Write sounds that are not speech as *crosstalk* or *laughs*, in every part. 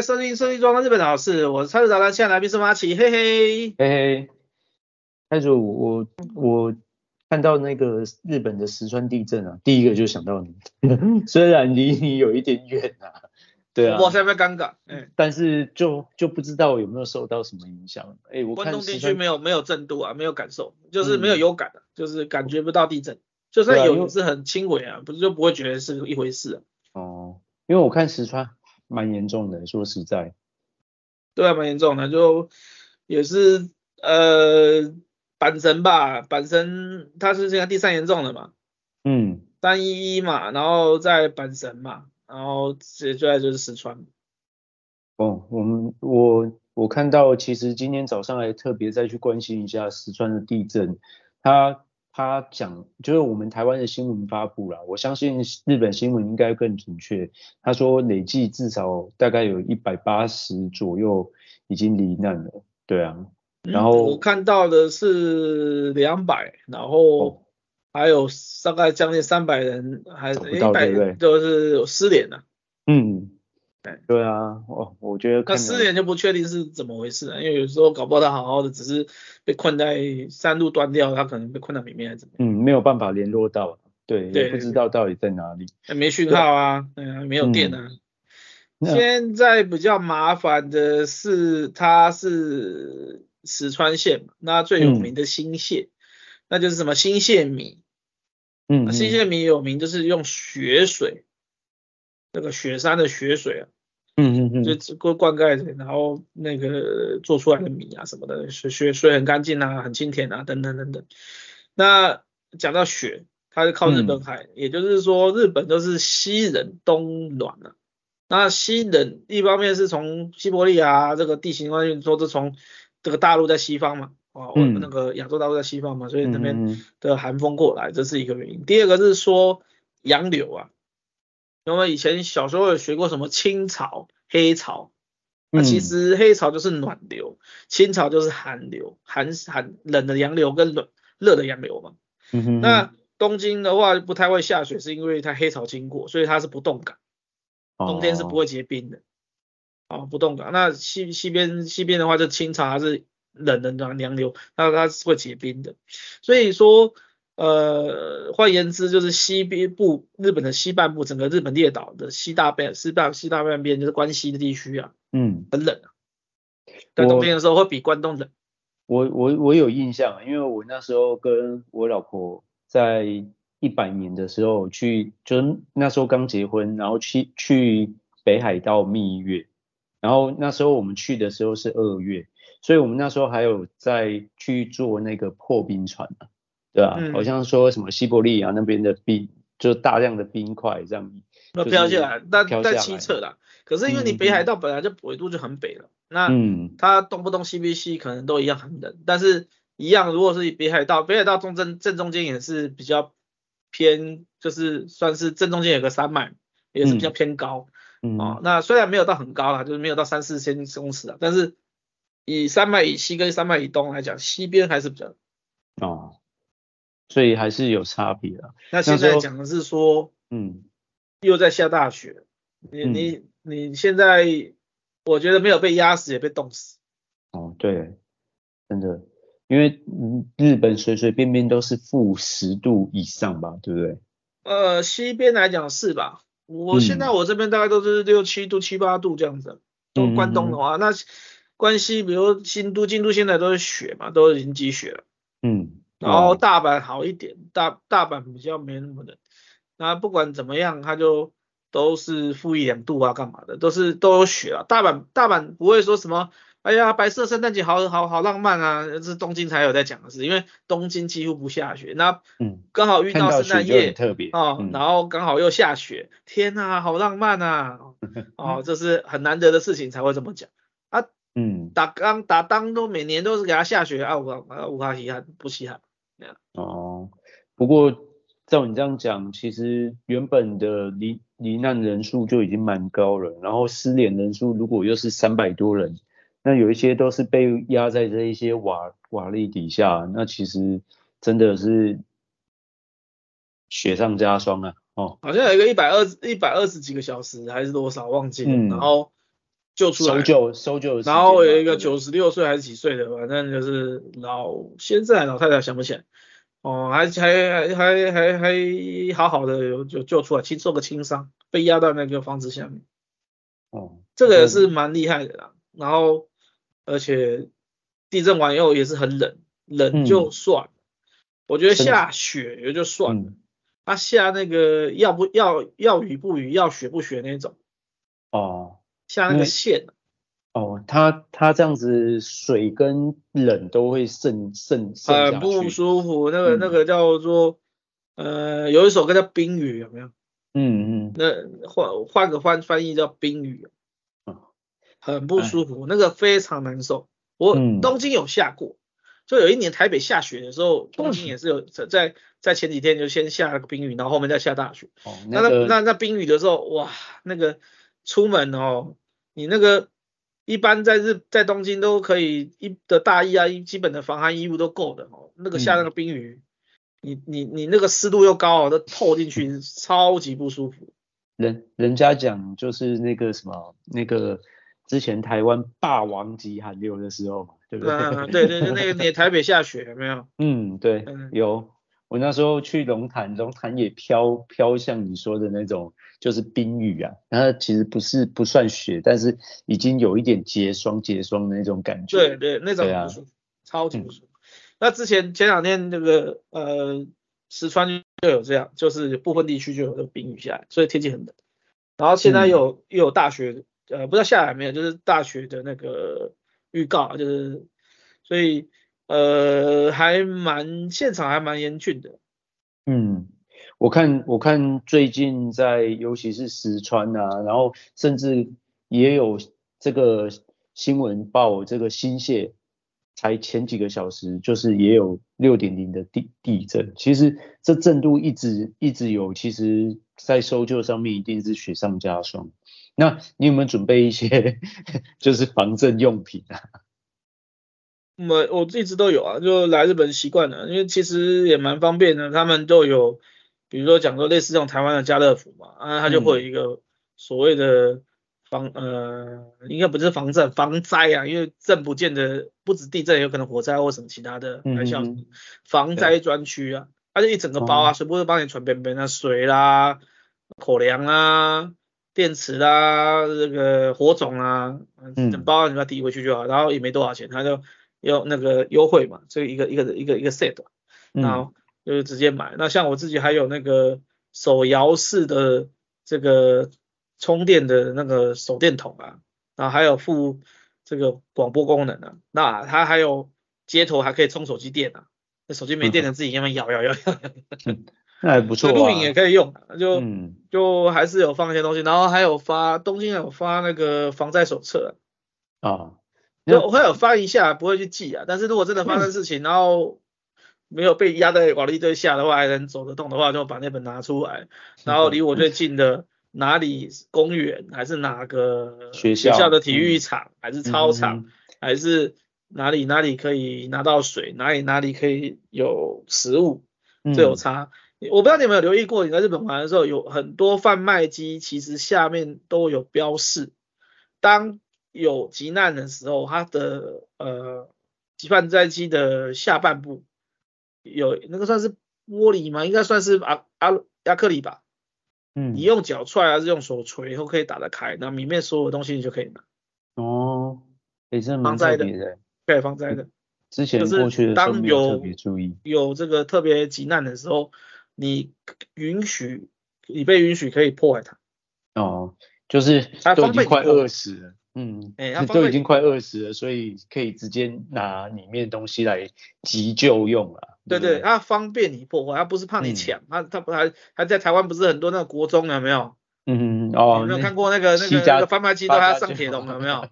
收听《收听中的日本好事》，我是蔡市长，现在来宾是马奇，嘿嘿，嘿嘿。蔡主，我我看到那个日本的石川地震啊，第一个就想到你，*laughs* 虽然离你有一点远啊，对啊，我现在尴尬，嗯，但是就就不知道有没有受到什么影响，哎，我关东地区没有没有震度啊，没有感受，就是没有有感的、啊嗯，就是感觉不到地震，就算有也是很轻微啊，不是就不会觉得是一回事啊。哦，因为我看石川。蛮严重的，说实在，对啊，蛮严重的，就也是呃阪神吧，阪神它是现在第三严重的嘛，嗯，三一一嘛，然后在阪神嘛，然后接下来就是石川。哦，我们我我看到，其实今天早上还特别再去关心一下石川的地震，它。他讲就是我们台湾的新闻发布了，我相信日本新闻应该更准确。他说累计至少大概有一百八十左右已经罹难了，对啊。然后、嗯、我看到的是两百，然后还有大概将近三百人还是一百人就是有失联了。嗯。对啊，我，我觉得那失联就不确定是怎么回事啊，因为有时候搞不好他好好的，只是被困在山路断掉，他可能被困在里面还是怎么样？嗯，没有办法联络到，对，对，也不知道到底在哪里。没讯号啊，对啊，没有电啊。嗯、现在比较麻烦的是，它是石川县嘛，那最有名的新潟、嗯，那就是什么新潟米，嗯，新潟米有名就是用雪水。那个雪山的雪水啊，嗯嗯嗯，就灌灌溉，然后那个做出来的米啊什么的，雪雪水很干净啊，很清甜啊，等等等等。那讲到雪，它是靠日本海，嗯、也就是说日本都是西冷东暖了、啊。那西冷一方面是从西伯利亚这个地形关系说，是从这个大陆在西方嘛，啊，我们那个亚洲大陆在西方嘛，所以那边的寒风过来，这是一个原因。第二个是说洋流啊。因为以前小时候有学过什么清潮、黑潮，那其实黑潮就是暖流，清潮就是寒流，寒寒冷的洋流跟冷热的洋流嘛。嗯哼。那东京的话不太会下雪，是因为它黑潮经过，所以它是不冻港，冬天是不会结冰的。哦，不冻港。那西西边西边的话就清潮，它是冷的暖洋流，那它是会结冰的。所以说。呃，换言之，就是西边部日本的西半部，整个日本列岛的西大半、西大西大半边就是关西的地区啊，嗯，很冷啊。在冬天的时候会比关东冷。我我我有印象，因为我那时候跟我老婆在一百年的时候去，就那时候刚结婚，然后去去北海道蜜月，然后那时候我们去的时候是二月，所以我们那时候还有在去坐那个破冰船啊。对啊、嗯，好像说什么西伯利亚那边的冰，就大量的冰块这样，那飘下来，那在西侧啦。可是因为你北海道本来就纬度就很北了，嗯、那它东不东西不西可能都一样很冷，但是一样如果是北海道，北海道中正正中间也是比较偏，就是算是正中间有个山脉，也是比较偏高，嗯，哦，那虽然没有到很高啦，就是没有到三四千公尺啊，但是以山脉以西跟山脉以东来讲，西边还是比较哦。所以还是有差别的。那现在讲的是说，嗯，又在下大雪。你你你现在，我觉得没有被压死，也被冻死。哦，对，真的，因为日本随随便便都是负十度以上吧，对不对？呃，西边来讲是吧？我现在我这边大概都是六七度、七八度这样子。都关东的话，那关西，比如新都、京都现在都是雪嘛，都已经积雪了。嗯。然后大阪好一点，大大阪比较没那么冷。那不管怎么样，它就都是负一两度啊，干嘛的，都是都有雪啊。大阪大阪不会说什么，哎呀，白色圣诞节好好好浪漫啊，这是东京才有在讲的事，因为东京几乎不下雪。那嗯，刚好遇到圣诞夜，特别哦、嗯，然后刚好又下雪，天呐，好浪漫啊！*laughs* 哦，这是很难得的事情才会这么讲。啊，嗯，打刚打当都每年都是给他下雪啊，我啊无哈稀罕不稀罕。哦，不过照你这样讲，其实原本的罹罹难人数就已经蛮高了，然后失联人数如果又是三百多人，那有一些都是被压在这一些瓦瓦砾底下，那其实真的是雪上加霜啊。哦，好像有一个一百二一百二十几个小时还是多少忘记了，嗯然后救出来，搜救搜救然后有一个九十六岁还是几岁的，反正就是老先生还老太太想不起来，哦，还还还还还还好好的有就救出来，轻做个轻伤，被压到那个房子下面，哦，这个也是蛮厉害的啦。然后而且地震完以后也是很冷，冷就算了，我觉得下雪也就算了。嗯他下那个要不要要雨不雨，要雪不雪那种，哦下那个线，哦，它它这样子水跟冷都会渗渗很不舒服。那个嗯那个叫做呃，有一首歌叫《冰雨》，有没有？嗯嗯，那换换个翻翻译叫《冰雨》哦，很不舒服，那个非常难受。我嗯东京有下过，就有一年台北下雪的时候，东京也是有在在在前几天就先下了个冰雨，然后后面再下大雪。哦，那那那那冰雨的时候，哇，那个出门哦，你那个一般在日在东京都可以一的大衣啊，一基本的防寒衣物都够的哦。那个下那个冰雨，你你你那个湿度又高哦，都透进去，超级不舒服。人人家讲就是那个什么那个之前台湾霸王级寒流的时候嘛，对不对？嗯，对对对，那个 *laughs* 你台北下雪有没有？嗯，对嗯，有。我那时候去龙潭，龙潭也飘飘像你说的那种，就是冰雨啊。它其实不是不算雪，但是已经有一点结霜结霜的那种感觉。对对，那种对啊很不舒服，超级不舒服。那之前前两天那个呃石川就有这样，就是部分地区就有这个冰雨下来，所以天气很冷。然后现在有、嗯又有大雪，呃，不知道下来没有，就是大雪的那个预告，就是所以呃还蛮现场还蛮严峻的。嗯，我看我看最近在尤其是石川啊，然后甚至也有这个新闻报这个新泻，才前几个小时就是也有六点零的地地震。其实这震度一直一直有，其实在搜救上面一定是雪上加霜。那你有没有准备一些 *laughs* 就是防震用品啊？我我一直都有啊，就来日本习惯了，因为其实也蛮方便的，他们都有，比如说讲说类似这种台湾的家乐福嘛，啊，它就会有一个所谓的防、嗯、呃，应该不是防震，防灾啊，因为震不见得不止地震，有可能火灾或什么其他的海啸，嗯、防灾专区啊，它就一整个包啊，全部都帮你传边边啊，水啦、口粮啊、电池啦、这个火种啊，整包你把它提回去就好，然后也没多少钱，它就。有那个优惠嘛，这一个一个一个一个 set，然后就是直接买。嗯、那像我自己还有那个手摇式的这个充电的那个手电筒啊，然后还有附这个广播功能啊，那它还有接头还可以充手机电啊，那手机没电了自己慢慢摇摇摇摇，*laughs* 那还不错、啊。录影也可以用，就、嗯、就还是有放一些东西，然后还有发东京有发那个防灾手册啊。啊就我会有翻一下，不会去记啊。但是如果真的发生事情，然后没有被压在瓦砾堆下的话，还能走得动的话，就把那本拿出来。然后离我最近的哪里公园，还是哪个学校的体育场，还是操场，还是哪里哪里可以拿到水，哪里哪里可以有食物，这有差。我不知道你有没有留意过，你在日本玩的时候，有很多贩卖机其实下面都有标示，当。有急难的时候，它的呃，贩卖机的下半部有那个算是玻璃吗？应该算是阿阿亚克力吧。嗯，你用脚踹还是用手锤以后可以打得开，那里面所有的东西你就可以拿。哦，也是蛮特别的，对，防灾的。之前过去的时候没有特别注意。有这个特别急难的时候，你允许，你被允许可以破坏它。哦，就是都已经快饿死了。嗯，哎、欸，都已经快饿死了，所以可以直接拿里面东西来急救用了。对对，它方便你破坏，它不是怕你抢，它它不还还在台湾不是很多那个国中有没有？嗯哦，有没有看过那个那个那个贩卖机都还要上铁笼有没有？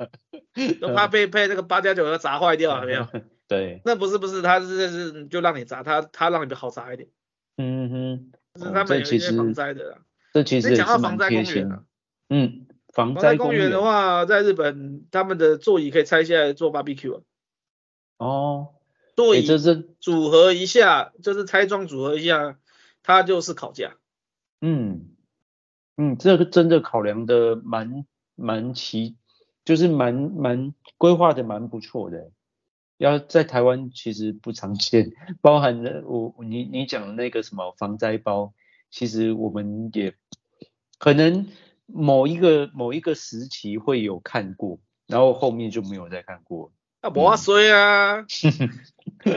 都怕被 *laughs* 被那个八加九要砸坏掉有没有？*laughs* 对，那不是不是，它是是就让你砸，它它让你好砸一点。嗯哼，就是他们有一些防灾的啦。这其实讲到防灾公园啊，嗯。防灾公园的话，在日本他们的座椅可以拆下来做 barbecue 啊。哦，座椅就是组合一下，就是拆装组合一下，它就是烤架。嗯嗯，这个真的考量的蛮蛮齐，就是蛮蛮规划的蛮不错的。要在台湾其实不常见，包含了我你你讲的那个什么防灾包，其实我们也可能某一个某一个时期会有看过，然后后面就没有再看过。啊，无啊衰啊，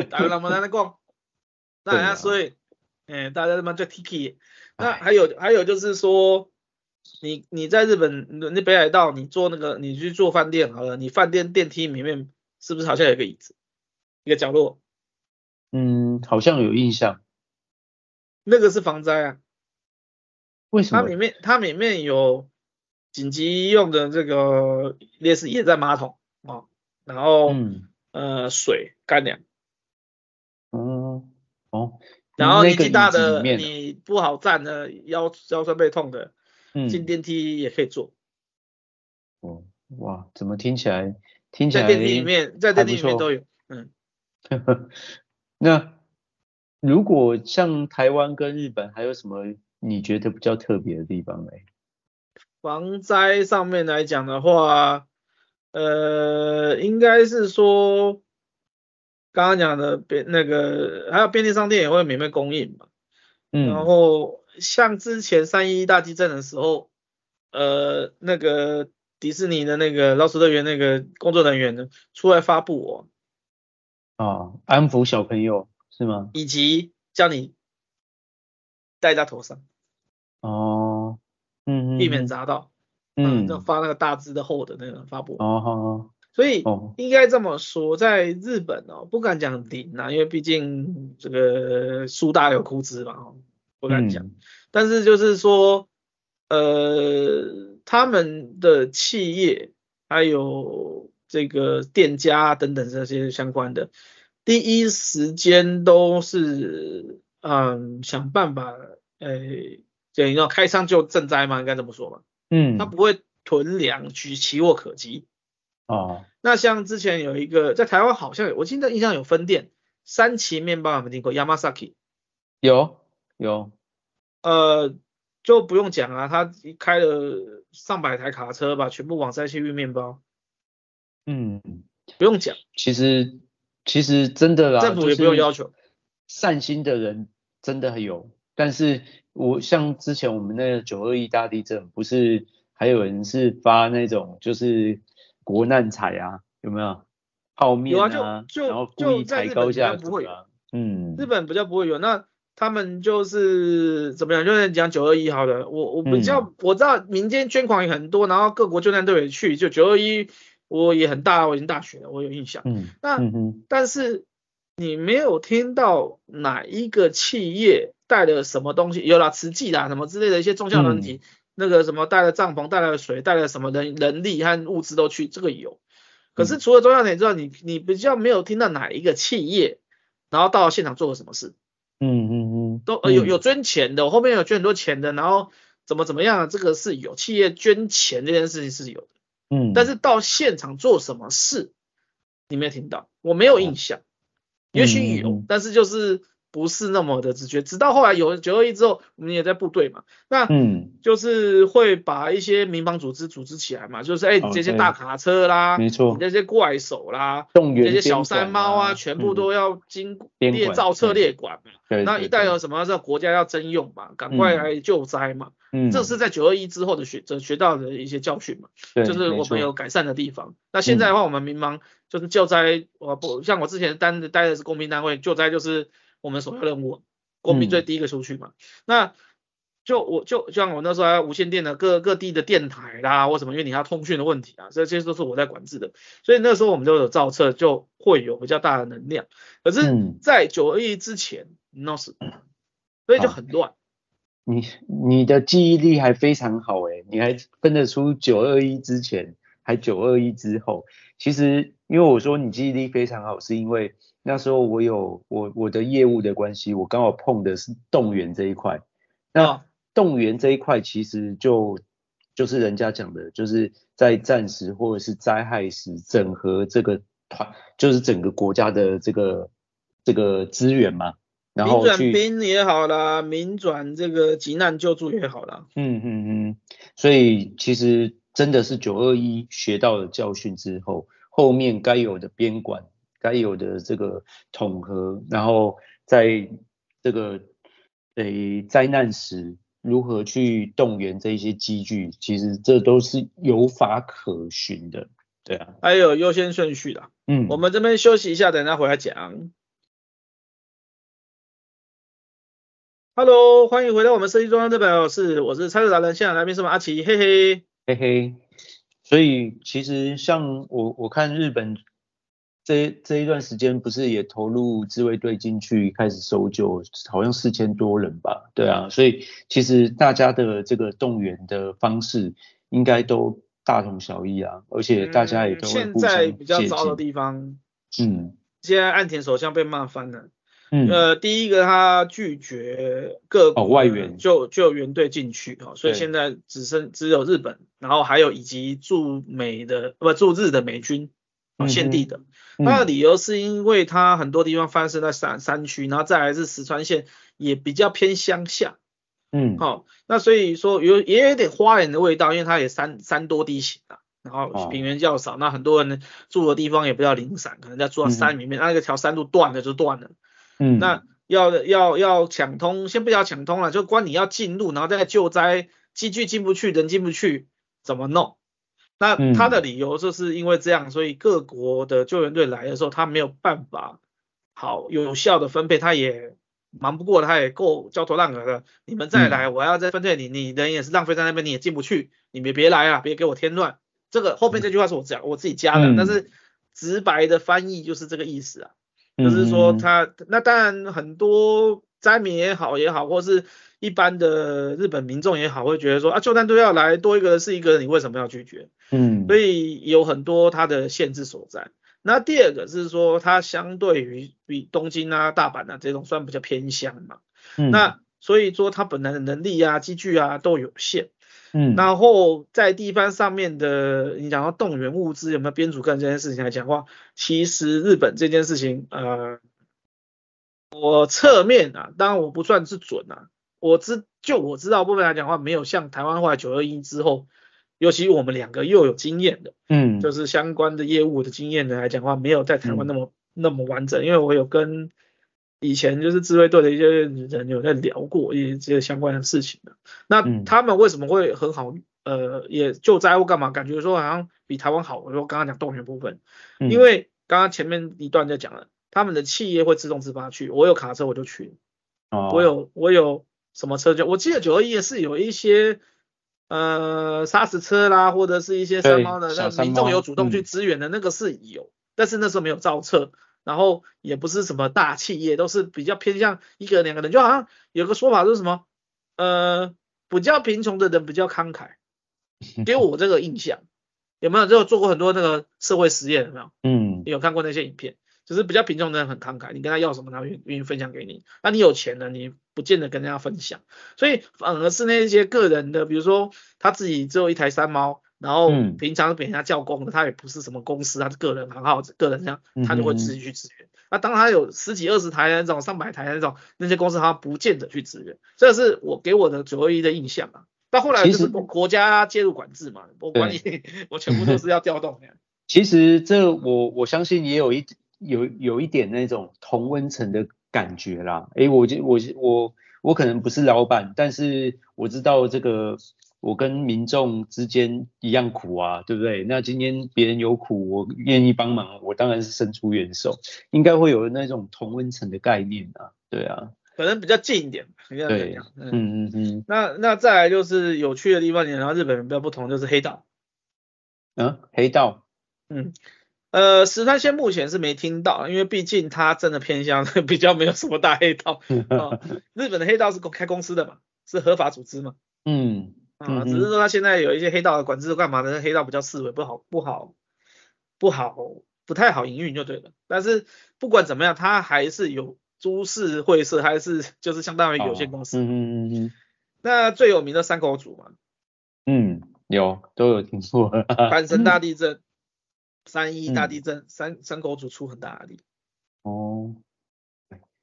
大家那么在那讲，*laughs* 那人家衰，哎，大家他妈叫 Tiki。那还有还有就是说，你你在日本那北海道，你坐那个你去坐饭店好了，你饭店电梯里面是不是好像有个椅子，一个角落？嗯，好像有印象。那个是防灾啊。为什么？它里面它里面有紧急用的这个类似液战马桶啊。然后，嗯、呃，水干粮，嗯，哦，然后年纪大的，你不好站的，腰腰酸背痛的，嗯，进电梯也可以坐。哦，哇，怎么听起来听起来在电梯里面，在电梯里面都有，嗯。*laughs* 那如果像台湾跟日本，还有什么你觉得比较特别的地方呢？防灾上面来讲的话。呃，应该是说刚刚讲的便那个，还有便利商店也会免费供应嘛。嗯。然后像之前三一大地震的时候，呃，那个迪士尼的那个劳斯乐园那个工作人员呢，出来发布哦。啊，安抚小朋友是吗？以及叫你戴在头上。哦。嗯嗯。避免砸到。嗯，就发那个大字的厚的那个发布。哦，好好。所以应该这么说，在日本哦，不敢讲零啊，因为毕竟这个树大有枯枝嘛，不敢讲。嗯、但是就是说，呃，他们的企业还有这个店家等等这些相关的，第一时间都是嗯想办法，呃，就你要开仓就赈灾嘛，应该这么说嘛。嗯，他不会囤粮，举期货可及。哦，那像之前有一个在台湾好像有，我记得印象有分店，三旗面包有没有听过？Yamasaki 有有，呃，就不用讲啊，他开了上百台卡车吧，全部往灾区运面包。嗯，不用讲。其实其实真的啦，政府也不用要求，善心的人真的很有，但是。我像之前我们那个九二一大地震，不是还有人是发那种就是国难财啊，有没有？泡面啊，有啊，就就然后故意抬高价，不会有，嗯，日本比较不会有。那他们就是怎么样？就是讲九二一好了，我我比较、嗯、我知道民间捐款也很多，然后各国救难队也去，就九二一我也很大，我已经大学了，我有印象。嗯，那嗯但是你没有听到哪一个企业？带了什么东西？有了慈济啦，什么之类的一些宗教团体，嗯、那个什么带了帐篷，带了水，带了什么人人力和物资都去，这个有。可是除了宗教团体之外，你你比较没有听到哪一个企业，然后到现场做了什么事？嗯嗯嗯，都呃有有捐钱的，后面有捐很多钱的，然后怎么怎么样，这个是有企业捐钱这件事情是有的。嗯，但是到现场做什么事，你没有听到，我没有印象，嗯、也许有，嗯、但是就是。不是那么的直觉，直到后来有九二一之后，我们也在部队嘛，那嗯，就是会把一些民防组织组织起来嘛，就是哎，这些大卡车啦，没错，这些怪手啦，动员这些小山猫啊，全部都要经列造册列管嘛，那一旦有什么这国家要征用嘛，赶快来救灾嘛，嗯，这是在九二一之后的学这学到的一些教训嘛，就是我们有改善的地方。那现在的话，我们民防就是救灾，我不像我之前单的待的是公民单位，救灾就是。我们首要任务，国民最第一个出去嘛。嗯、那就我就像我那时候还无线电的各各地的电台啦，或什么，因为你要通讯的问题啊，这些都是我在管制的。所以那时候我们就有造册，就会有比较大的能量。可是，在九二一之前，那是、嗯，所以就很乱。你你的记忆力还非常好诶，你还分得出九二一之前还九二一之后。其实，因为我说你记忆力非常好，是因为。那时候我有我我的业务的关系，我刚好碰的是动员这一块。那动员这一块其实就就是人家讲的，就是在战时或者是灾害时整合这个团，就是整个国家的这个这个资源嘛。然后转兵也好啦，民转这个急难救助也好啦。嗯嗯嗯，所以其实真的是九二一学到了教训之后，后面该有的编管，该有的这个统合，然后在这个诶灾难时如何去动员这些机具，其实这都是有法可循的。对啊，还有优先顺序的。嗯，我们这边休息一下，等一下回来讲。Hello，欢迎回到我们设计中央这边，是我是菜色达人，现场来宾是我们阿奇，嘿嘿嘿嘿。所以其实像我我看日本这这一段时间不是也投入自卫队进去开始搜救，好像四千多人吧？对啊，所以其实大家的这个动员的方式应该都。大同小异啊，而且大家也都会互相、嗯、现在比较糟的地方，嗯，现在岸田首相被骂翻了。嗯，呃，第一个他拒绝各国外援。救救援队进去啊、哦，所以现在只剩只有日本，然后还有以及驻美的不驻日的美军啊现地的。他的理由是因为他很多地方发生在山山区，然后再来是石川县也比较偏乡下。嗯，好、哦，那所以说有也有点花园的味道，因为它也山山多地形啊，然后平原较少，哦、那很多人住的地方也比较零散，可能在住到山里面，嗯、那个条山路断了就断了。嗯，那要要要抢通，先不要抢通了，就关你要进入，然后再救灾，机具进不去，人进不去，怎么弄？那他的理由就是因为这样，所以各国的救援队来的时候，他没有办法好有效的分配，他也。忙不过他也够焦头烂额的。你们再来，我要再分配你，你人也是浪费在那边，你也进不去，你别别来啊，别给我添乱。这个后面这句话是我讲我自己加的，但是直白的翻译就是这个意思啊，就是说他那当然很多灾民也好也好，或是一般的日本民众也好，会觉得说啊，救难队要来多一个人是一个人，你为什么要拒绝？嗯，所以有很多它的限制所在。那第二个是说，它相对于比东京啊、大阪啊这种算比较偏乡嘛，嗯，那所以说它本来的能力啊、机具啊都有限，嗯，然后在地方上面的，你讲到动员物资有没有编组干这件事情来讲的话，其实日本这件事情，呃，我侧面啊，当然我不算是准啊，我知就我知道部分来讲的话，没有像台湾后来九二一之后。尤其我们两个又有经验的，嗯，就是相关的业务的经验的来讲的话，没有在台湾那么、嗯、那么完整。因为我有跟以前就是自卫队的一些人有在聊过一些相关的事情的。那他们为什么会很好？呃，也救灾或干嘛？感觉说好像比台湾好。我说刚刚讲动员部分，因为刚刚前面一段就讲了，他们的企业会自动自发去。我有卡车我就去，哦，我有我有什么车就，我记得九二一是有一些。呃，砂石车啦，或者是一些山猫的，那民众有主动去支援的那个是有，嗯，但是那时候没有造册，然后也不是什么大企业，都是比较偏向一个两个人，就好像有个说法是什么，呃，比较贫穷的人比较慷慨，*laughs* 给我这个印象，有没有？就做过很多那个社会实验，有没有？嗯，有看过那些影片。就是比较贫穷的人很慷慨，你跟他要什么，他愿愿意分享给你。那你有钱了，你不见得跟人家分享。所以反而是那些个人的，比如说他自己只有一台三猫，然后平常给人家叫工的，他也不是什么公司，他是个人行号，个人这样，他就会自己去支援。那当他有十几二十台那种、上百台那种，那些公司他不见得去支援。这是我给我的九二一的印象啊。到后来就是国家介入管制嘛，我管你，*laughs* 我全部都是要调动的。其实这我我相信也有一。有有一点那种同温层的感觉啦，诶，我就我我我可能不是老板，但是我知道这个我跟民众之间一样苦啊，对不对？那今天别人有苦，我愿意帮忙，我当然是伸出援手，应该会有那种同温层的概念啊，对啊，可能比较近一点，对，嗯嗯嗯。那那再来就是有趣的地方，然后日本人比较不同，就是黑道，嗯，黑道，嗯。呃，石川县目前是没听到，因为毕竟它真的偏向，*laughs* 比较没有什么大黑道。*laughs* 哦、日本的黑道是开公司的嘛，是合法组织嘛。嗯。啊，只是说他现在有一些黑道的管制干嘛的，黑道比较式微，不好，不好，不好，不太好营运就对了。但是不管怎么样，他还是有株式会社，还是 *laughs* 就是相当于有限公司。嗯嗯嗯。*laughs* 那最有名的三口组嘛。嗯，有，都有听说。阪神大地 *laughs* 震。三一大地震，嗯、山山口组出很大的力。哦，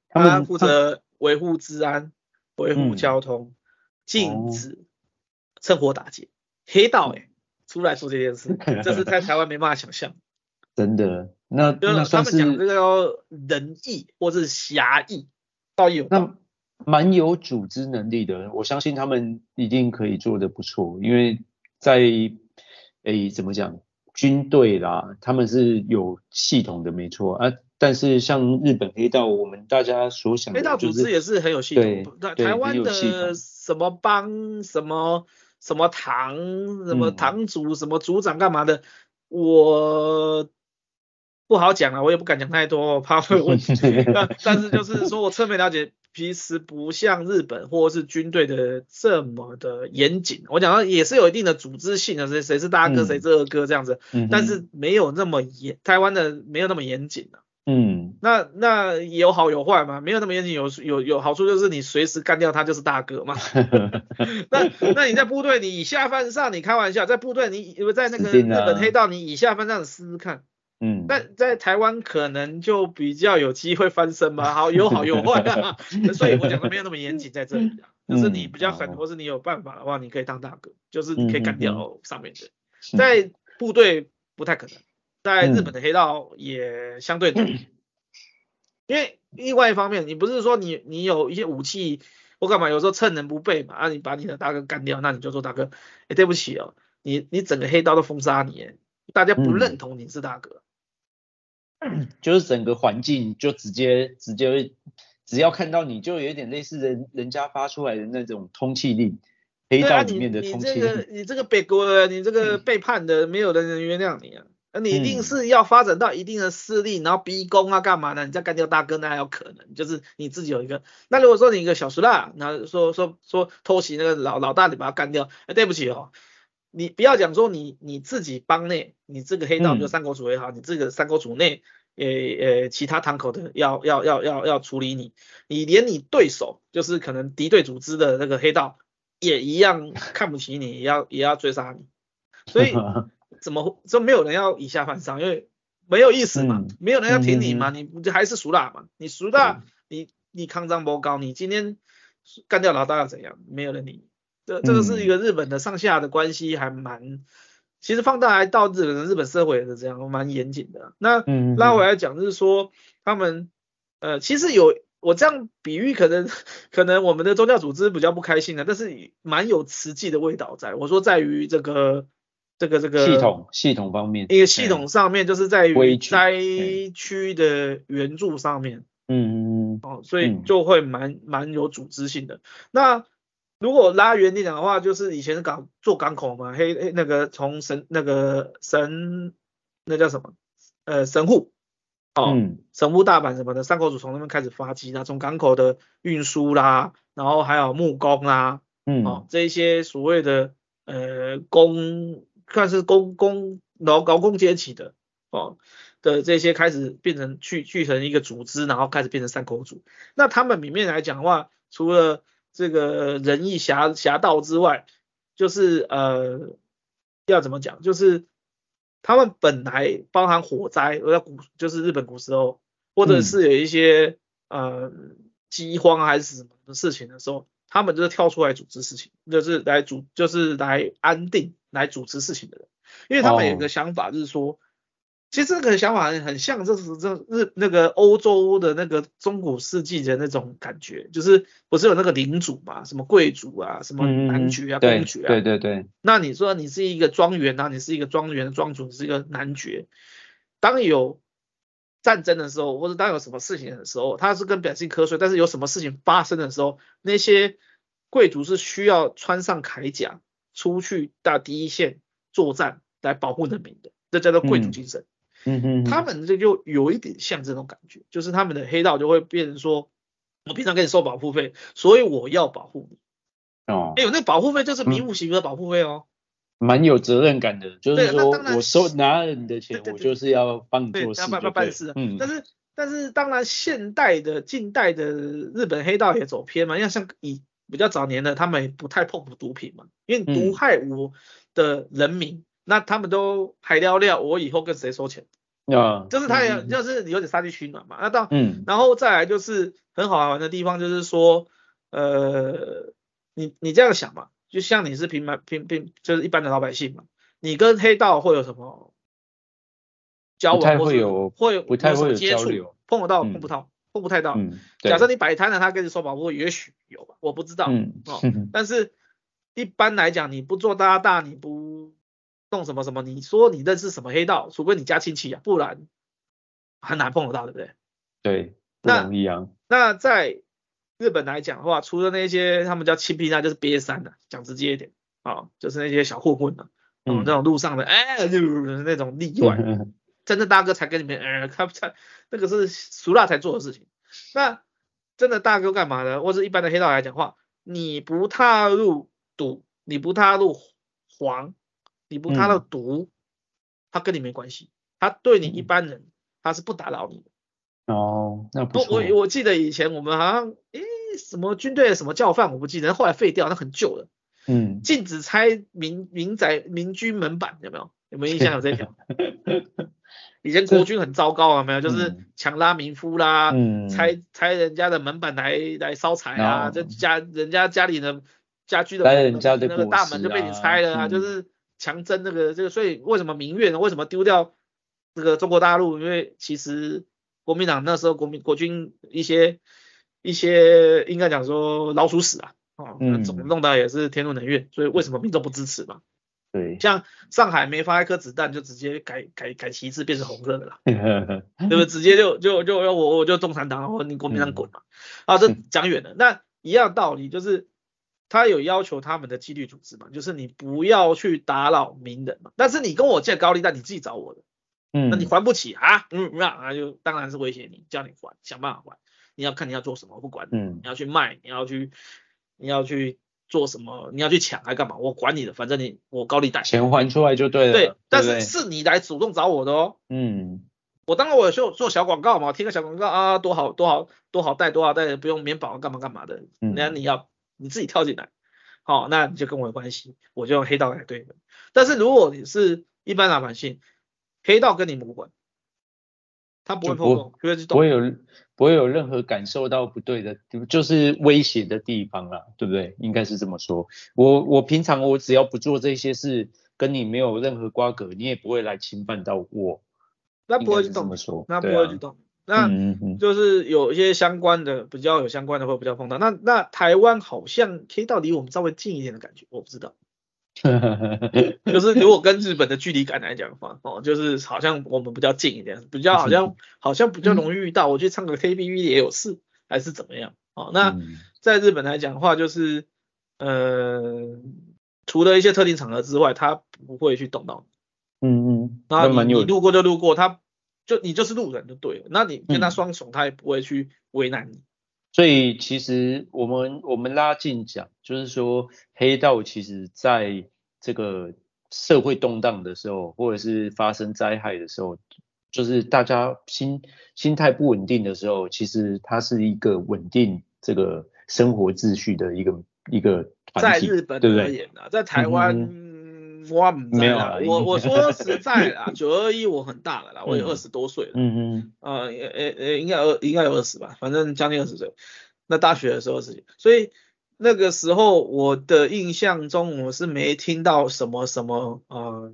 他负责维护治安、维护交通，禁止趁火打劫。黑道哎、欸，出来做这件事，*laughs* 这是在台湾没办法想象。真的，那那算是他们讲这个仁义或是侠义，倒有那蛮有组织能力的。我相信他们一定可以做得不错，因为在诶、欸、怎么讲，军队啦，他们是有系统的，没错啊。但是像日本黑道，我们大家所想的、就是，黑道组织也是很有系统。那，台湾的什么帮什么什么堂什么堂主、嗯、什么组长干嘛的，我。不好讲啊，我也不敢讲太多，怕会问题。*laughs* 但但是就是说我侧面了解，其实不像日本或者是军队的这么的严谨。我讲到也是有一定的组织性的，谁谁是大哥，谁、嗯、是二哥这样子，嗯、但是没有那么严，台湾的没有那么严谨的。嗯，那那有好有坏嘛，没有那么严谨，有有有好处就是你随时干掉他就是大哥嘛。*laughs* *laughs* 那那你在部队你以下犯上，你开玩笑，在部队你在那个日本黑道你以下犯上，你试试看。嗯，但在台湾可能就比较有机会翻身嘛，好有好有坏啊，*laughs* 所以我讲的没有那么严谨在这里啊，就是你比较狠，或是你有办法的话，你可以当大哥，就是你可以干掉上面的，在部队不太可能，在日本的黑道也相对难，*clears throat* 因为另外一方面，你不是说你你有一些武器我干嘛，有时候趁人不备嘛，啊你把你的大哥干掉，那你就说大哥，哎对不起哦，你你整个黑道都封杀你，大家不认同你是大哥。*clears throat* 就是整个环境就直接直接，只要看到你就有点类似人人家发出来的那种通缉令，黑道里面的通缉令。啊、你，你这个你这个背锅，你这个背叛的，没有人能原谅你啊！嗯、你一定是要发展到一定的势力，然后逼宫啊干嘛的？你再干掉大哥，那还有可能，就是你自己有一个。那如果说你一个小叔啦，然后说说说偷袭那个老老大，你把他干掉，哎，对不起哦，你不要讲说你你自己帮内，你这个黑道就三国主也好，嗯、你这个三国主内。呃呃，其他堂口的要要要要要处理你，你连你对手就是可能敌对组织的那个黑道也一样看不起你，也要也要追杀你，所以怎么就没有人要以下犯上？因为没有意思嘛，嗯、没有人要挺你嘛，嗯、你还是熟大嘛？你熟大，嗯、你你抗战不高，你今天干掉老大要怎样？没有人理你。这这个是一个日本的上下的关系，还蛮。其实放大来到日本，日本社会也是这样，蛮严谨的。那拉回来讲，就是说他们，呃，其实有我这样比喻，可能 *laughs* 可能我们的宗教组织比较不开心的，但是蛮有实际的味道在。我说在于这个这个这个系统系统方面，一个系统上面，就是在于灾区的援助上面。嗯嗯嗯。哦，所以就会蛮蛮有组织性的。那如果拉远点讲的话，就是以前是港做港口嘛，黑黑那个从神那个神那叫什么呃神户哦，嗯、神户大阪什么的，山口组从那边开始发迹，那从港口的运输啦，然后还有木工啦，嗯哦这一些所谓的呃工，看是工工劳劳工阶级的哦的这些开始变成去去成一个组织，然后开始变成三口组。那他们里面来讲的话，除了这个仁义侠侠道之外，就是呃要怎么讲？就是他们本来包含火灾，我在古就是日本古时候，或者是有一些、嗯、呃饥荒还是什么的事情的时候，他们就是跳出来组织事情，就是来组就是来安定来主持事情的人，因为他们有个想法就是说。哦其实这个想法很很像，这是这日那个欧洲的那个中古世纪的那种感觉，就是不是有那个领主嘛，什么贵族啊，什么男爵啊、公爵啊，对对对。那你说你是一个庄园啊，你是一个庄园的庄主，你是一个男爵。当有战争的时候，或者当有什么事情的时候，他是跟百姓瞌睡，但是有什么事情发生的时候，那些贵族是需要穿上铠甲出去到第一线作战来保护人民的，这叫做贵族精神。嗯嗯，他们这就有一点像这种感觉，就是他们的黑道就会变成说，我平常给你收保护费，所以我要保护你。哦，哎呦，那保护费就是名副其实的保护费哦，蛮有责任感的，就是说我收拿了你的钱，我就是要帮你做事，要办办事。嗯，但是但是当然，现代的近代的日本黑道也走偏嘛，因为像以比较早年的，他们也不太碰毒品嘛，因为毒害我的人民。那他们都还聊聊，我以后跟谁收钱？啊，就是他也就是有点杀鸡取暖嘛。那到嗯，然后再来就是很好玩的地方，就是说，呃，你你这样想嘛，就像你是平民平平，就是一般的老百姓嘛，你跟黑道会有什么交往？会有会不太会有接触，碰得到碰不到，碰不太到。嗯，假设你摆摊了，他跟你说保护，也许有吧，我不知道。嗯哦，但是一般来讲，你不做大大，你不弄什么什么，你说你认识什么黑道，除非你家亲戚啊，不然很难碰得到，对不对？对，不容易啊。那在日本来讲的话，除了那些他们叫亲兵，那就是瘪三的，讲直接一点啊、哦，就是那些小混混的，嗯，那种路上的，哎、欸，就是那种例外，*laughs* 真的大哥才跟你们，呃，*laughs* 他他那个是俗辣才做的事情。那真的大哥干嘛呢？或者一般的黑道来讲的话，你不踏入赌，你不踏入黄，你不踏入毒，嗯、他跟你没关系，他对你一般人，他是不打扰你的。哦，那不错。我我记得以前我们好像，诶，什么军队的什么教范，我不记得，后来废掉，那很旧了。嗯。禁止拆民民宅民居门板，有没有？有没有印象有这条？*laughs* 以前国军很糟糕啊，没有，就是强拉民夫啦，嗯，拆拆人家的门板来来烧柴啊，这家人家家里的家居的那个大门就被你拆了啊，就是强征那个这个，所以为什么民怨呢？为什么丢掉这个中国大陆？因为其实。国民党那时候国民国军一些一些应该讲说老鼠屎啊，哦，那总弄到也是天怒人怨，所以为什么民众不支持嘛？对，像上海没发一颗子弹就直接改改改旗帜变成红色的了，*laughs* 对不对？直接就就就要我我就共产党或你国民党滚嘛，啊，这讲远了。那一样道理就是他有要求他们的纪律组织嘛，就是你不要去打扰名人嘛，但是你跟我借高利贷，你自己找我的。嗯，那你还不起啊？嗯，那那就当然是威胁你，叫你还，想办法还。你要看你要做什么，我不管。嗯，你要去卖，你要去，你要去做什么？你要去抢还干嘛？我管你的，反正你我高利贷，钱还出来就对了。对，但是是你来主动找我的哦。嗯，我当然我有做做小广告嘛，贴个小广告啊，多好多好多好贷多好贷，不用免保干嘛干嘛的。那你要你自己跳进来，好，那你就跟我有关系，我就用黑道来对的。但是如果你是一般老百姓。黑道跟你无关，他不会碰碰，不会去动，不会有不会有任何感受到不对的，就是威胁的地方啦，对不对？应该是这么说。我我平常我只要不做这些事，跟你没有任何瓜葛，你也不会来侵犯到我。那不会去动，那不会去动。那就是有一些相关的，比较有相关的会比较碰到。那那台湾好像可以到离我们稍微近一点的感觉，我不知道。*laughs* 就是如果跟日本的距离感来讲的话，哦，就是好像我们比较近一点，比较好像好像比较容易遇到。我去唱个 K B V 也有事，还是怎么样？哦，那在日本来讲的话，就是呃，除了一些特定场合之外，他不会去动到你。嗯嗯。然后你你路过就路过，他就你就是路人就对了。那你跟他双手，他也不会去为难你。所以其实我们我们拉近讲，就是说黑道其实在这个社会动荡的时候，或者是发生灾害的时候，就是大家心心态不稳定的时候，其实它是一个稳定这个生活秩序的一个一个团体。在日本而言啊，在台湾、嗯、我没有啊，我我说实在啦，九二一我很大了啦，我也二十多岁了，嗯嗯，呃呃呃，应该二应该有二十吧，反正将近二十岁。那大学的时候的事情，所以那个时候我的印象中，我是没听到什么什么呃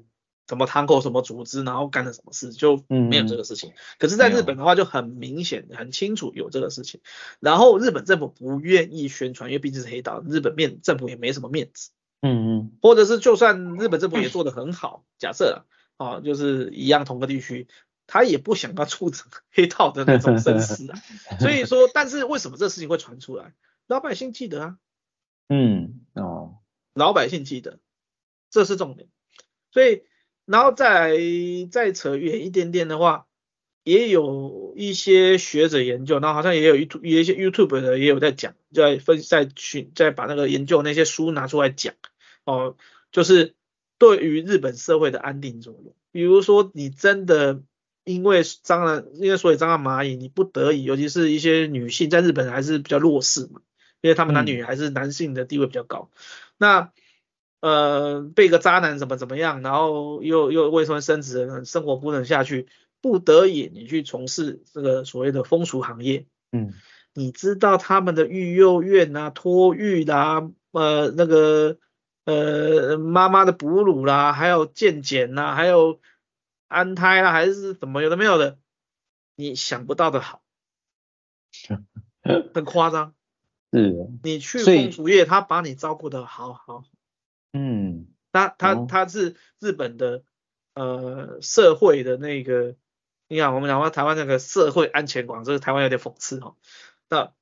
什么堂口什么组织，然后干了什么事，就没有这个事情。可是，在日本的话就很明显、很清楚有这个事情。然后日本政府不愿意宣传，因为毕竟是黑道，日本面政府也没什么面子。嗯嗯。或者是就算日本政府也做得很好，*laughs* 假设啊，啊，就是一样同个地区。他也不想要促成黑道的那种声势啊，*laughs* 所以说，但是为什么这事情会传出来？老百姓记得啊，嗯，哦，老百姓记得，这是重点。所以，然后再再扯远一点点的话，也有一些学者研究，然后好像也有 YouTube，有一些 YouTube 的也有在讲，在分在去再把那个研究那些书拿出来讲，哦，就是对于日本社会的安定作用，比如说你真的。因为蟑螂，因为所以蟑螂蚂蚁，你不得已，尤其是一些女性，在日本还是比较弱势嘛，因为他们男女还是男性的地位比较高。那呃，被个渣男怎么怎么样，然后又又未婚生子，生活不能下去，不得已你去从事这个所谓的风俗行业，嗯，你知道他们的育幼院啊、托育啦、呃那个呃妈妈的哺乳啦，还有健检呐，还有安胎啦，还是什么有的没有的，你想不到的好，*laughs* 很夸张。是，你去风俗业，他把你照顾的好好。嗯，他他他是日本的呃社会的那个，你看我们讲话台湾那个社会安全网，这个台湾有点讽刺哦。那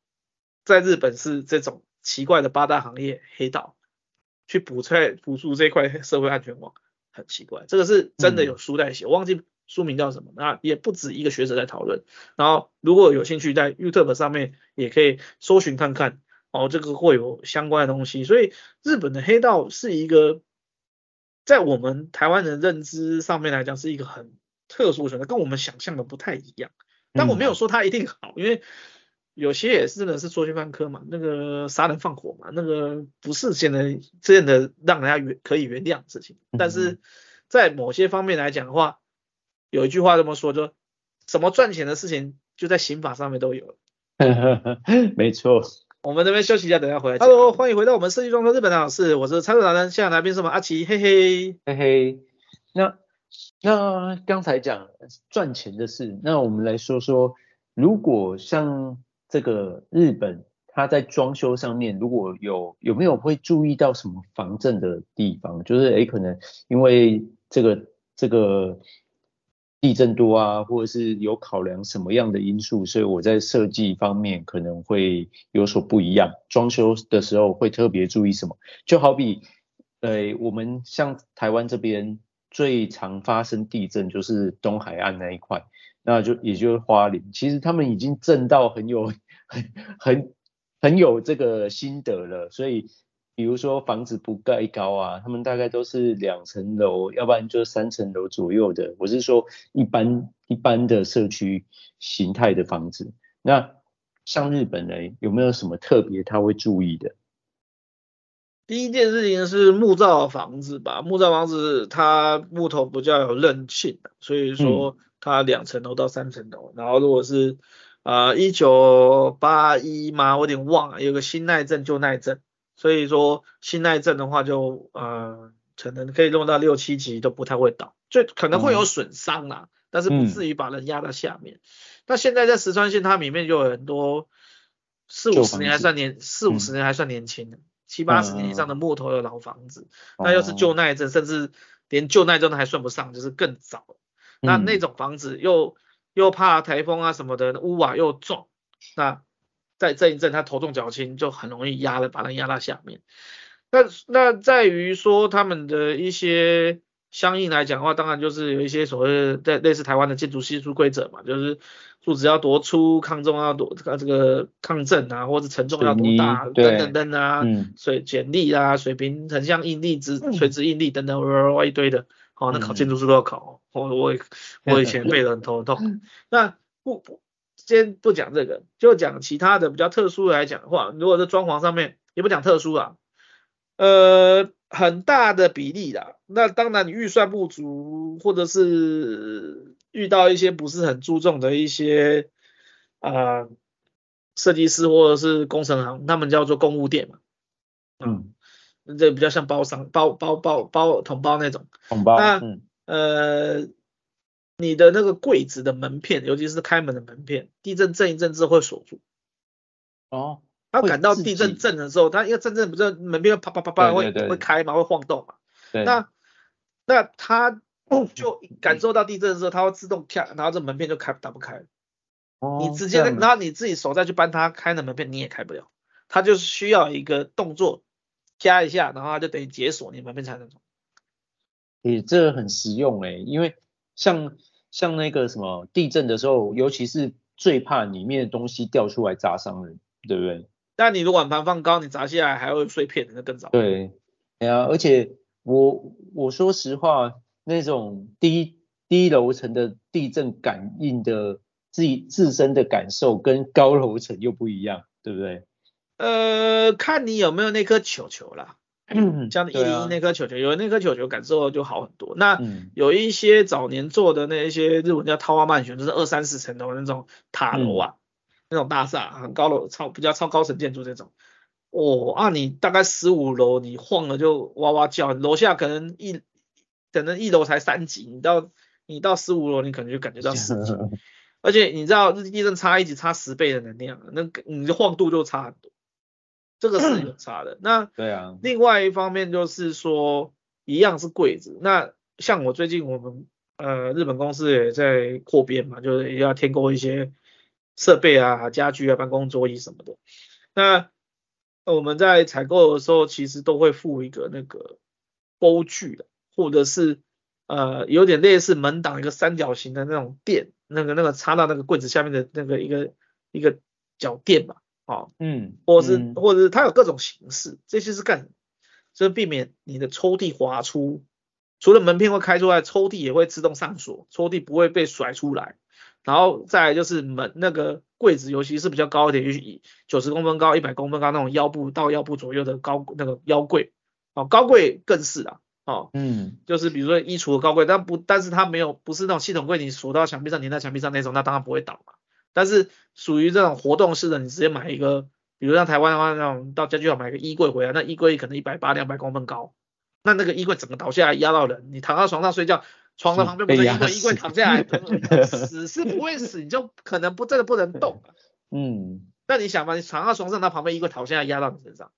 在日本是这种奇怪的八大行业黑道去补在补助这块社会安全网，很奇怪。这个是真的有书在写，我忘记书名叫什么。那也不止一个学者在讨论。然后如果有兴趣，在 YouTube 上面也可以搜寻看看。哦，这个会有相关的东西，所以日本的黑道是一个在我们台湾人认知上面来讲是一个很特殊的选择，跟我们想象的不太一样。但我没有说它一定好，因为有些也是真的是作奸犯科嘛，那个杀人放火嘛，那个不是现在这样的让人家原可以原谅的事情。但是在某些方面来讲的话，有一句话这么说，就什么赚钱的事情就在刑法上面都有。*laughs* 没错。我们这边休息一下，等下回来。Hello，欢迎回到我们设计装修日本的老师，我是蔡总达人，现在来宾是我们阿奇，嘿嘿嘿嘿。那那刚才讲赚钱的事，那我们来说说，如果像这个日本，它在装修上面，如果有有没有会注意到什么防震的地方？就是诶，可能因为这个这个。地震多啊，或者是有考量什么样的因素，所以我在设计方面可能会有所不一样。装修的时候会特别注意什么？就好比，呃，我们像台湾这边最常发生地震就是东海岸那一块，那就也就是花莲，其实他们已经震到很有很很很有这个心得了，所以。比如说房子不盖高啊，他们大概都是两层楼，要不然就三层楼左右的。我是说一般一般的社区形态的房子。那像日本人有没有什么特别他会注意的？第一件事情是木造房子吧，木造房子它木头比较有韧性，所以说它两层楼到三层楼。嗯、然后如果是啊一九八一嘛，我有点忘了，有个新耐震旧耐震。所以说新耐震的话就呃可能可以弄到六七级都不太会倒，就可能会有损伤啦，嗯、但是不至于把人压到下面。嗯、那现在在石川县，它里面就有很多四五十年还算年四五十年还算年轻的，嗯、七八十年以上的木头的老房子，嗯、那又是旧耐震，甚至连旧耐震都还算不上，就是更早。嗯、那那种房子又又怕台风啊什么的，屋瓦又重，那。再震一震，它头重脚轻，就很容易压了，把人压到下面。那那在于说他们的一些相应来讲的话，当然就是有一些所谓的类似台湾的建筑系数规则嘛，就是柱子要多粗，抗重要多，这个抗震啊，或者承重要多大，等等等啊，嗯、水剪力啊，水平横向应力、直垂直应力等等，哇哇一堆的。哦，那考建筑师都要考，我我我以前背得很头痛。那不不。先不讲这个，就讲其他的比较特殊的来讲的话，如果是装潢上面，也不讲特殊啊，呃，很大的比例啦。那当然你预算不足，或者是遇到一些不是很注重的一些啊设计师或者是工程行，他们叫做公务店嘛，嗯，这比较像包商包包包包统包那种统包，那嗯呃。你的那个柜子的门片，尤其是开门的门片，地震震一震之后会锁住。哦。他感到地震震的时候，他因为震震不是门边啪啪啪啪会会开嘛，会晃动嘛。对。那那他就感受到地震的时候，他会自动跳，然后这门片就开打不开。哦。你直接，然后你自己手再去搬它开的门片，你也开不了。他就是需要一个动作加一下，然后他就等于解锁，你门片才能走。诶，这个很实用诶，因为。像像那个什么地震的时候，尤其是最怕里面的东西掉出来砸伤人，对不对？但你如果碗盘放高，你砸下来还会碎片，那更糟。对，哎呀，而且我我说实话，那种低低楼层的地震感应的自己自身的感受跟高楼层又不一样，对不对？呃，看你有没有那颗球球啦。 *clears throat* 像一零一那颗球球，啊、有那颗球球感受就好很多。那、嗯、有一些早年做的那一些日文叫타ワマンション，就是二三十层楼那种塔楼啊，嗯、 那种大厦很高楼超比较超高层建筑这种。哦啊，你大概十五楼你晃了就哇哇叫，楼下可能一可能一楼才三级，你到你到十五楼你可能就感觉到四级。*laughs* 而且你知道日地震差一级差十倍的能量，那你的晃度就差很多，这个是有差的。那 *clears throat* 对啊，另外一方面就是说，一样是柜子。那像我最近我们呃日本公司也在扩编嘛，就是也要添购一些设备啊、家具啊、办公桌椅什么的。那我们在采购的时候，其实都会附一个那个钩具的，或者是呃有点类似门挡一个三角形的那种垫。那个那个插到那个柜子下面的那个一个一个脚垫吧，哦，嗯，或者是、嗯、或者是它有各种形式，这些是干什么？就是避免你的抽屉滑出，除了门片会开出来，抽屉也会自动上锁，抽屉不会被甩出来。然后再来就是门那个柜子，尤其是比较高一点，以九十公分高、一百公分高那种腰部到腰部左右的高那个腰柜，哦，高柜更是啊。哦，嗯，就是比如说衣橱的高柜，但不，但是它没有，不是那种系统柜，你锁到墙壁上，粘在墙壁上那种，那当然不会倒嘛。但是属于这种活动式的，你直接买一个，比如像台湾的话，那种到家具行买个衣柜回来，那衣柜可能一百八、两百公分高，那那个衣柜整个倒下来压到人，你躺到床上睡觉，床的旁边不是衣柜，衣柜躺下来，死是不会死，*laughs* 你就可能不真的不能动。嗯，那你想嘛，你躺到床上，那旁边衣柜躺下来压到你身上。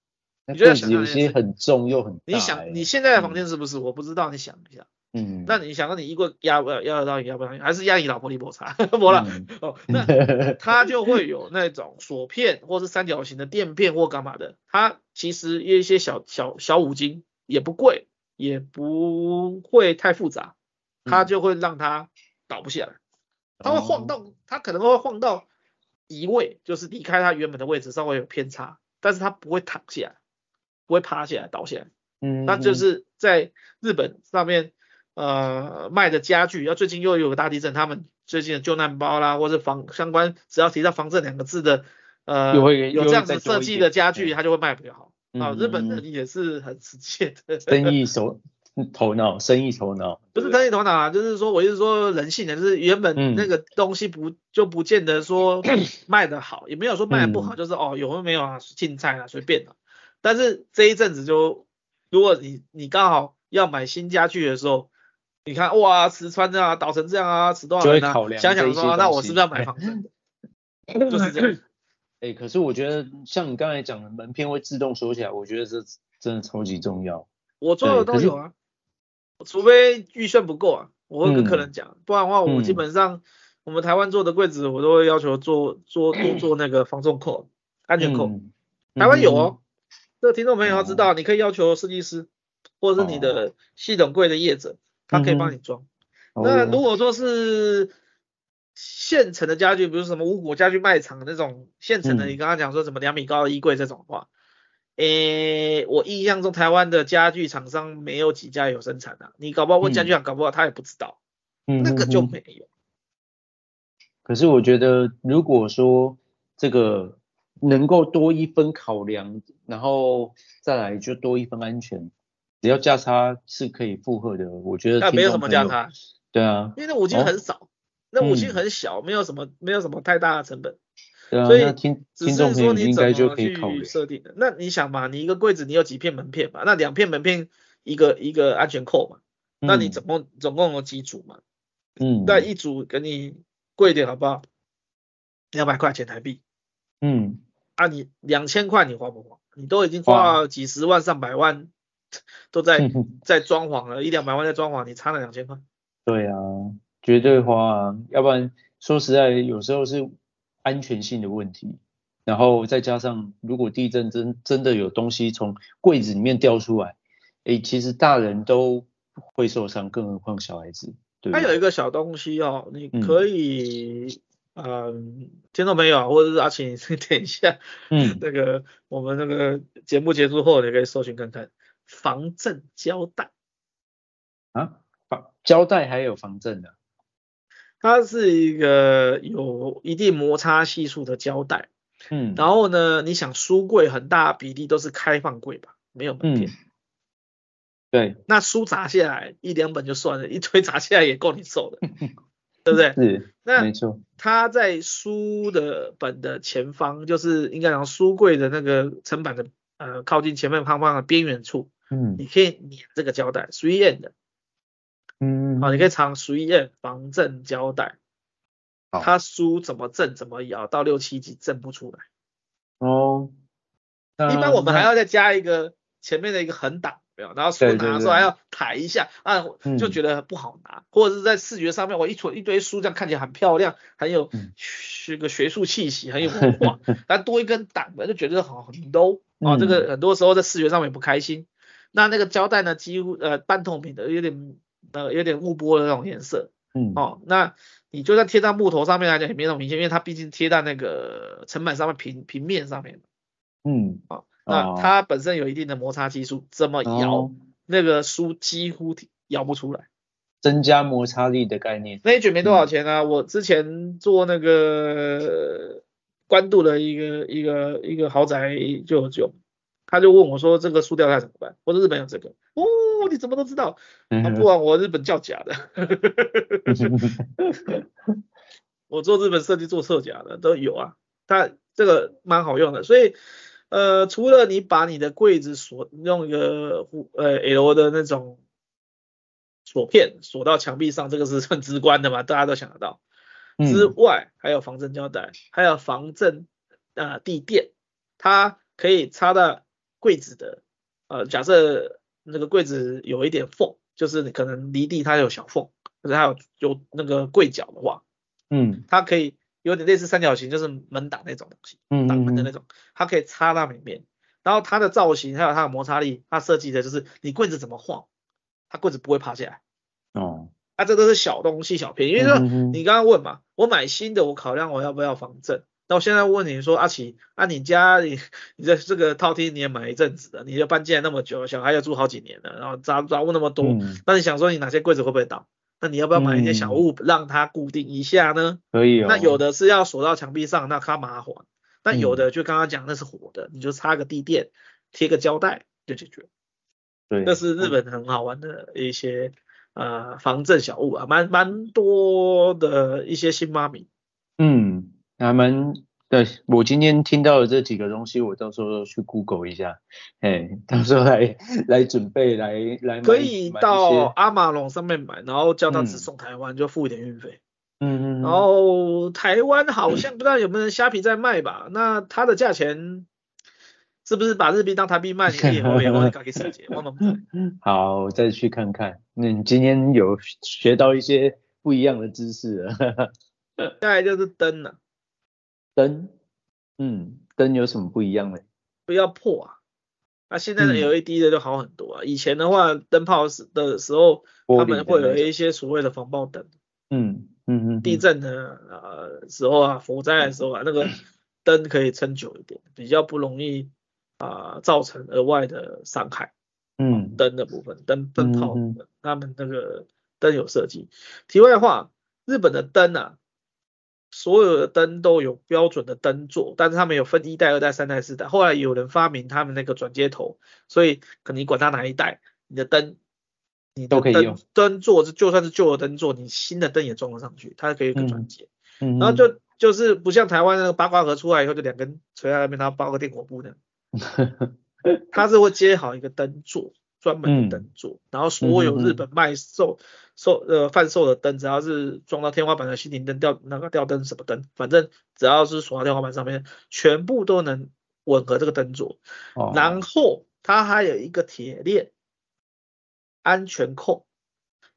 你觉得有些很重又很。你想你现在的房间是不是？嗯、我不知道，你想一下。嗯。那你想，你衣柜压不压得到？压不到？还是压你老婆你摩擦？*laughs* 不了。哦，那 *laughs* 它就会有那种锁片，或是三角形的垫片或干嘛的。它其实一些小小小五金也不贵，也不会太复杂，它就会让它倒不下来。它会晃动，它可能会晃到移位，就是离开它原本的位置，稍微有偏差，但是它不会躺下来。不会趴下来倒下来，嗯，那就是在日本上面呃卖的家具，要最近又有个大地震，他们最近的救难包啦，或者防相关只要提到防震两个字的呃有有这样子设计的家具，它就会卖比较好。啊，日本人也是很直接的，生意手 *laughs* 头脑，生意头脑，不是生意头脑啊，就是说我就是说人性的，就是原本那个东西不就不见得说 *coughs* 卖的好，也没有说卖的不好，就是哦有没有啊，青菜啊随便的。但是这一阵子就，如果你你刚好要买新家具的时候，你看哇，瓷砖这样倒成这样啊，瓷多少人啊？想想说，那我是不是要买房子？*laughs* 就是这样。哎、欸，可是我觉得像你刚才讲的门片会自动收起来，我觉得这真的超级重要。我做的都有啊，除非预算不够啊，我会跟客人讲，嗯、不然的话我基本上我们台湾做的柜子，我都会要求做做多 *coughs* 做那个防重扣、安全扣。嗯、台湾有哦。这个听众朋友要知道，你可以要求设计师，或者是你的系统柜的业者，他可以帮你装。那如果说是现成的家具，比如什么五谷家具卖场那种现成的，你刚刚讲说什么两米高的衣柜这种的话，诶，我印象中台湾的家具厂商没有几家有生产的，你搞不好问家具厂，搞不好他也不知道，那个就没有。可是我觉得，如果说这个。能够多一分考量，然后再来就多一分安全，只要价差是可以负荷的，我觉得那没有什么价差。对啊，因为那五金很少，哦、那五金很小，嗯、没有什么没有什么太大的成本。对啊，所以听听众朋友应该就可以考虑设定的。那你想嘛，你一个柜子你有几片门片嘛？那两片门片一个一个安全扣嘛？嗯、那你总共总共有几组嘛？嗯，那一组给你贵一点好不好？两百块钱台币。嗯。啊，你两千块你花不花？你都已经花了几十万上百万，都在 *laughs* 在装潢了，一两百万在装潢，你差了两千块。对啊，绝对花啊，要不然说实在，有时候是安全性的问题，然后再加上如果地震真真的有东西从柜子里面掉出来，诶，其实大人都会受伤，更何况小孩子。对，还有一个小东西哦，你可以、嗯。嗯，听众朋友或者是阿晴，你等一下，嗯，那个我们那个节目结束后，你可以搜寻看看。防震胶带。啊，防胶带还有防震的，它是一个有一定摩擦系数的胶带，嗯，然后呢，你想书柜很大比例都是开放柜吧，没有门片，对，那书砸下来一两本就算了，一堆砸下来也够你受的，*laughs* 对不对？是，那没错。它在书的本的前方，就是应该讲书柜的那个层板的呃靠近前面方方的边缘处，嗯，你可以粘这个胶带，3M 的，嗯，好，你可以藏 3M 防震胶带，好。它书怎么震怎么摇，到六七级震不出来。哦，一般我们还要再加一个前面的一个横挡，没有，然后书拿的时候还要抬一下啊，就觉得不好拿，或者是在视觉上面，我一撮一堆书这样看起来很漂亮，很有这个学术气息，很有文化，*laughs* 但多一根挡的就觉得好很 low 啊，这个很多时候在视觉上面不开心。那那个胶带呢，几乎呃半透明的，有点呃有点雾波的那种颜色，嗯，哦，那你就算贴在木头上面来讲也没那么明显，因为它毕竟贴在那个层板上面平平面上面，嗯，啊。那它本身有一定的摩擦系数，这么摇、哦、那个书几乎摇不出来。增加摩擦力的概念。那一卷没多少钱啊，嗯、我之前做那个官渡的一个一个一个豪宅就有就，他就问我说这个书掉下来怎么办？我说日本有这个。哦，你怎么都知道？啊、不然我日本叫假的。*laughs* 我做日本设计做测假的都有啊，它这个蛮好用的，所以。呃，除了你把你的柜子锁用一个呃 L 的那种锁片锁到墙壁上，这个是很直观的嘛，大家都想得到。之外，还有防震胶带，还有防震呃地垫，它可以插到柜子的呃，假设那个柜子有一点缝，就是你可能离地它有小缝，或者它有有那个柜角的话，嗯，它可以。有点类似三角形，就是门挡那种东西，嗯挡门的那种，它可以插到里面。然后它的造型还有它的摩擦力，它设计的就是你柜子怎么晃，它柜子不会趴下来。哦，啊，这都是小东西小片，因为说你刚刚问嘛，我买新的，我考量我要不要防震。那我现在问你说，阿奇，啊，你家里你在这个套厅你也买一阵子了，你就搬进来那么久，小孩要住好几年了，然后杂杂物那么多，那你想说你哪些柜子会不会倒？那你要不要买一些小物让它固定一下呢？可以哦。那有的是要锁到墙壁上，那它麻烦。但有的就刚刚讲那是活的，你就插个地垫，贴个胶带就解决。对，那是日本很好玩的一些呃防震小物啊，蛮蛮多的一些新妈咪。嗯，还蛮。对，我今天听到的这几个东西，我到时候去 Google 一下，哎，到时候来来准备来来。可以到阿玛龙上面买，然后叫他只送台湾，嗯、就付一点运费。嗯嗯。然后台湾好像不知道有没有人虾皮在卖吧？那它的价钱是不是把日币当台币卖？你可以后面我给设计，我们 *laughs* 好，我再去看看。那你今天有学到一些不一样的知识了。*laughs* 再来就是灯了。灯，嗯，灯有什么不一样呢？不要破啊！那现在的 LED 的就好很多啊。嗯、以前的话，灯泡时的时候，他们会有一些所谓的防爆灯。嗯嗯嗯。地震的呃时候啊，火灾的时候啊，那个 *clears throat* 灯可以撑久一点，比较不容易啊、呃、造成额外的伤害。嗯。灯的部分，灯灯泡的部分，他们那个灯有设计。题外话，日本的灯啊。所有的灯都有标准的灯座，但是他们有分一代、二代、三代、四代。后来有人发明他们那个转接头，所以可能你管它哪一代，你的灯，你都可以用。灯座是就算是旧的灯座，你新的灯也装得上去，它可以有个转接。嗯。然后就就是不像台湾那个八卦盒出来以后就两根垂在那边，然后包个电火布的。*laughs* 它是会接好一个灯座。专门的灯座，嗯、然后所有日本卖售售呃贩售的灯，只要是装到天花板的吸顶灯、吊那个吊灯什么灯，反正只要是锁到天花板上面，全部都能吻合这个灯座。哦、然后它还有一个铁链安全扣，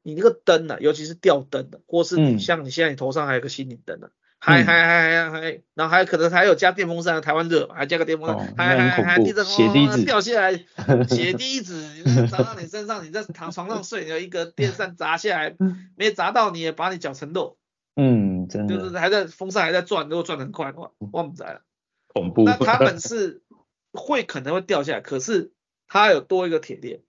你那个灯呢、啊，尤其是吊灯的，或是你像你现在你头上还有个吸顶灯的、啊。还还还还还，然后还可能还有加电风扇，台湾热还加个电风扇，还还还地震哦，掉下来，*laughs* 血滴子砸到你身上，你在躺床上睡，有一个电扇砸下来，没砸到你也把你绞成肉。*laughs* 嗯，真的。就是还在风扇还在转，如果转得很快的话，我不在了。*laughs* 恐怖。那他们是会可能会掉下来，可是它有多一个铁链。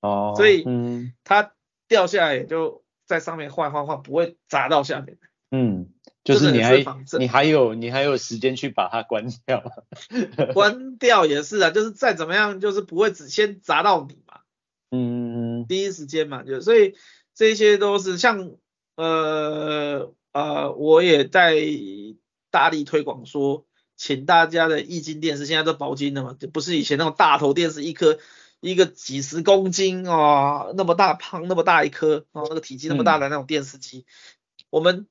哦。所以，嗯，它掉下来也就在上面晃晃晃，不会砸到下面。嗯。就是你还你还有你还有时间去把它关掉，*laughs* 关掉也是啊，就是再怎么样，就是不会只先砸到你嘛。嗯，第一时间嘛，就所以这些都是像呃呃，我也在大力推广说，请大家的液晶电视现在都薄金的嘛，就不是以前那种大头电视一颗一个几十公斤啊、哦，那么大胖那么大一颗，哦，那个体积那么大的那种电视机，嗯、我们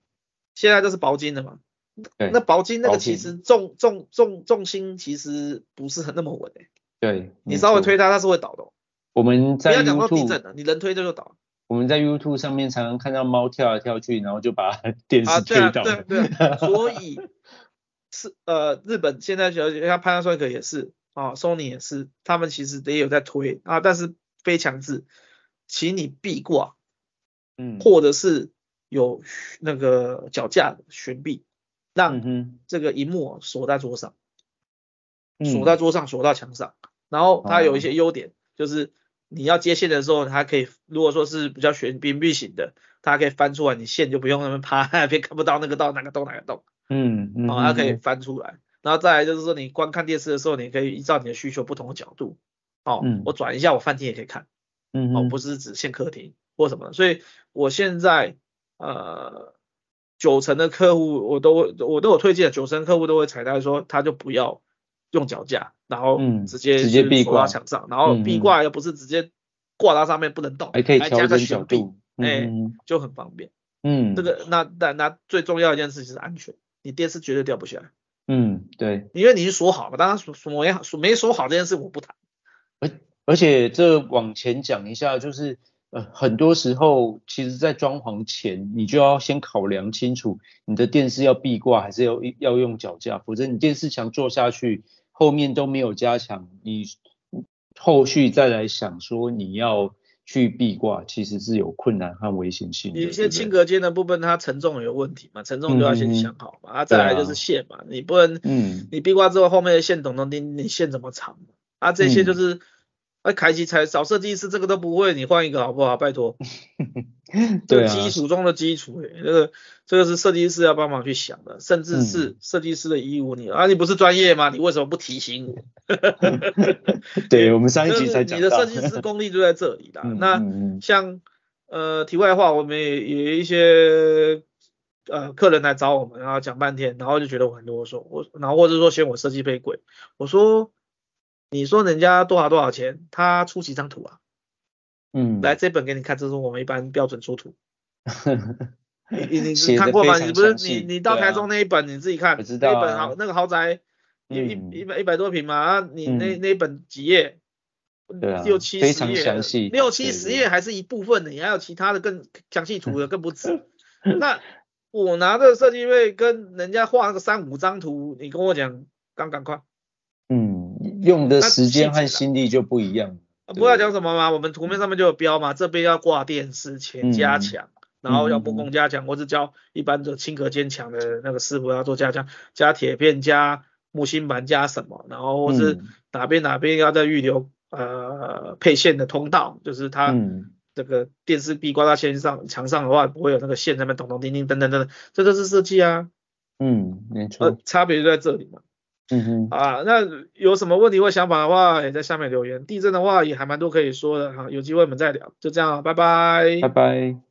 现在都是薄金的嘛。那薄金那个其实重重重重心其实不是很那么稳诶。对，你稍微推它，它是会倒的。我们在 YouTube，不要讲到地震了，你人推这就倒。我们在 YouTube 上面常常看到猫跳来跳去，然后就把 *laughs* 电视推倒。啊，对啊，对啊。所以是呃，日本现在像像 Panasonic 也是啊，Sony 也是，他们其实也有在推啊，但是非强制，请你必挂，嗯，或者是有那个脚架悬臂。让这个荧幕锁在桌上，锁在桌上，锁到墙上。然后它有一些优点，就是你要接线的时候，它可以，如果说是比较悬臂臂型的，它可以翻出来，你线就不用那么趴那边看不到那个到哪个洞哪个洞。嗯嗯。它可以翻出来。然后再来就是说，你观看电视的时候，你可以依照你的需求不同的角度，哦，我转一下，我饭厅也可以看。嗯。哦，不是只限客厅或什么。所以我现在呃。九成的客户我都我都有推荐，九成客户都会采纳说，他就不要用脚架，然后直接直接壁挂墙上，然后壁挂又不是直接挂到上面不能动，还可以调整角度，哎，就很方便。嗯，这个那那那最重要一件事情是安全，你电视绝对掉不下来。嗯，对，因为你是锁好嘛，当然锁锁没锁没锁好这件事我不谈。而而且这往前讲一下就是。呃，很多时候，其实，在装潢前，你就要先考量清楚，你的电视要壁挂还是要要用脚架，否则你电视墙做下去，后面都没有加强，你后续再来想说你要去壁挂，其实是有困难和危险性的。有些轻隔间的部分，它承重有问题嘛，承重就要先想好嘛，嗯、啊，再来就是线嘛，啊、你不能，嗯，你壁挂之后后面的线懂得你你线怎么长啊，这些就是。嗯哎，凯奇才找设计师，这个都不会，你换一个好不好？拜托，*laughs* 这基础中的基础，哎，这个这个是设计师要帮忙去想的，甚至是设计师的义务。你啊，你不是专业吗？你为什么不提醒我？*laughs* *laughs* 对，我们上一集才讲到，你的设计师功力就在这里啦。那像呃，题外话，我们也有一些呃客人来找我们，然后讲半天，然后就觉得我很啰嗦，我然后或者说嫌我设计费贵，我说。你说人家多少多少钱？他出几张图啊？嗯，来这本给你看，这是我们一般标准出图。*laughs* 你你你看过吗？你不是你你到台中那一本你自己看，那本豪那个豪宅一一一百一百多平嘛啊，你那那本几页？六七十页，六七十页还是一部分的，你还有其他的更详细图的更不止。*laughs* 那我拿的设计费跟人家画那个三五张图，你跟我讲刚赶快。嗯，用的时间和心力就不一样。不要讲什么嘛，我们图片上面就有标嘛，这边要挂电视，前加强，然后要木工加强，我只教一般的轻隔间墙的那个师傅要做加强，加铁片，加木芯板，加什么，然后或是哪边哪边要再预留呃配线的通道，就是它这个电视壁挂到线上墙上的话，不会有那个线在那边咚咚叮叮等等等等，这就是设计啊。嗯，没错，差别就在这里嘛。嗯哼，啊，那有什么问题或想法的话，也在下面留言。地震的话也还蛮多可以说的哈，有机会我们再聊。就这样，拜拜，拜拜。